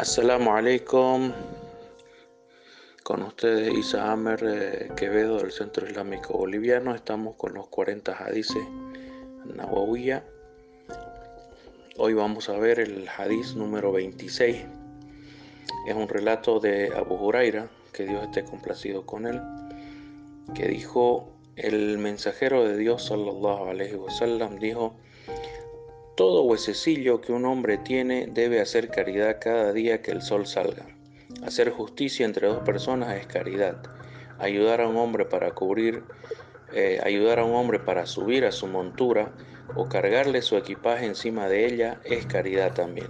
Assalamu alaikum. Con ustedes Isa Amer eh, Quevedo del Centro Islámico Boliviano. Estamos con los 40 hadices Nawawiya. Hoy vamos a ver el hadiz número 26. Es un relato de Abu Huraira, que Dios esté complacido con él, que dijo, el mensajero de Dios sallallahu alaihi wasallam dijo, todo huesecillo que un hombre tiene debe hacer caridad cada día que el sol salga. Hacer justicia entre dos personas es caridad. Ayudar a un hombre para cubrir, eh, ayudar a un hombre para subir a su montura o cargarle su equipaje encima de ella es caridad también.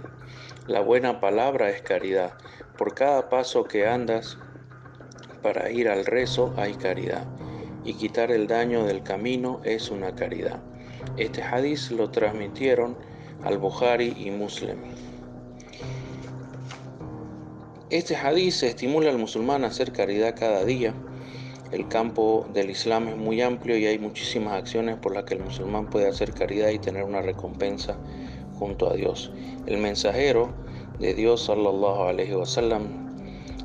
La buena palabra es caridad. Por cada paso que andas para ir al rezo hay caridad. Y quitar el daño del camino es una caridad. Este hadiz lo transmitieron al Bukhari y Muslim. Este hadiz estimula al musulmán a hacer caridad cada día. El campo del Islam es muy amplio y hay muchísimas acciones por las que el musulmán puede hacer caridad y tener una recompensa junto a Dios. El mensajero de Dios sallallahu alaihi wasallam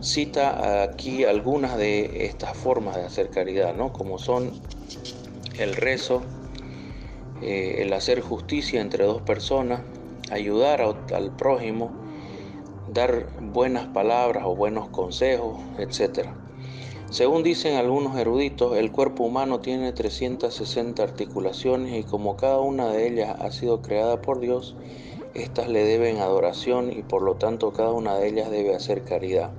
cita aquí algunas de estas formas de hacer caridad, ¿no? Como son el rezo, eh, el hacer justicia entre dos personas, ayudar al prójimo, dar buenas palabras o buenos consejos, etc. Según dicen algunos eruditos, el cuerpo humano tiene 360 articulaciones y como cada una de ellas ha sido creada por Dios, éstas le deben adoración y por lo tanto cada una de ellas debe hacer caridad.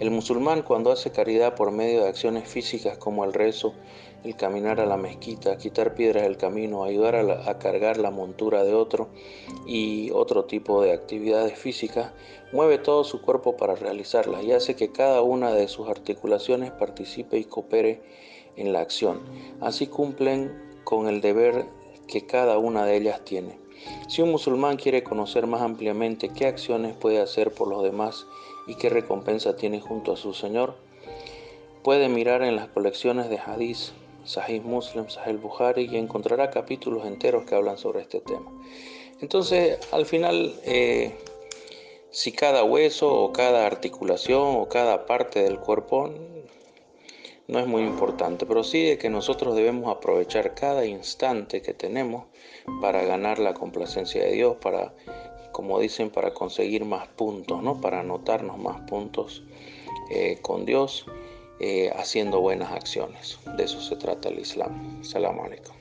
El musulmán cuando hace caridad por medio de acciones físicas como el rezo, el caminar a la mezquita, quitar piedras del camino, ayudar a, cargar la montura de otro y otro tipo de actividades físicas, mueve todo su cuerpo para realizarlas y hace que cada una de sus articulaciones participe y coopere en la acción. Así cumplen con el deber que cada una de ellas tiene. Si un musulmán quiere conocer más ampliamente qué acciones puede hacer por los demás y qué recompensa tiene junto a su Señor, puede mirar en las colecciones de hadith, Sahih Muslim, Sahih Bukhari y encontrará capítulos enteros que hablan sobre este tema. Entonces, al final, eh, si cada hueso o cada articulación o cada parte del cuerpo no es muy importante, pero sí de que nosotros debemos aprovechar cada instante que tenemos para ganar la complacencia de Dios, para, como dicen, para conseguir más puntos, ¿no? para anotarnos más puntos eh, con Dios, eh, haciendo buenas acciones. De eso se trata el Islam. Salam alaikum.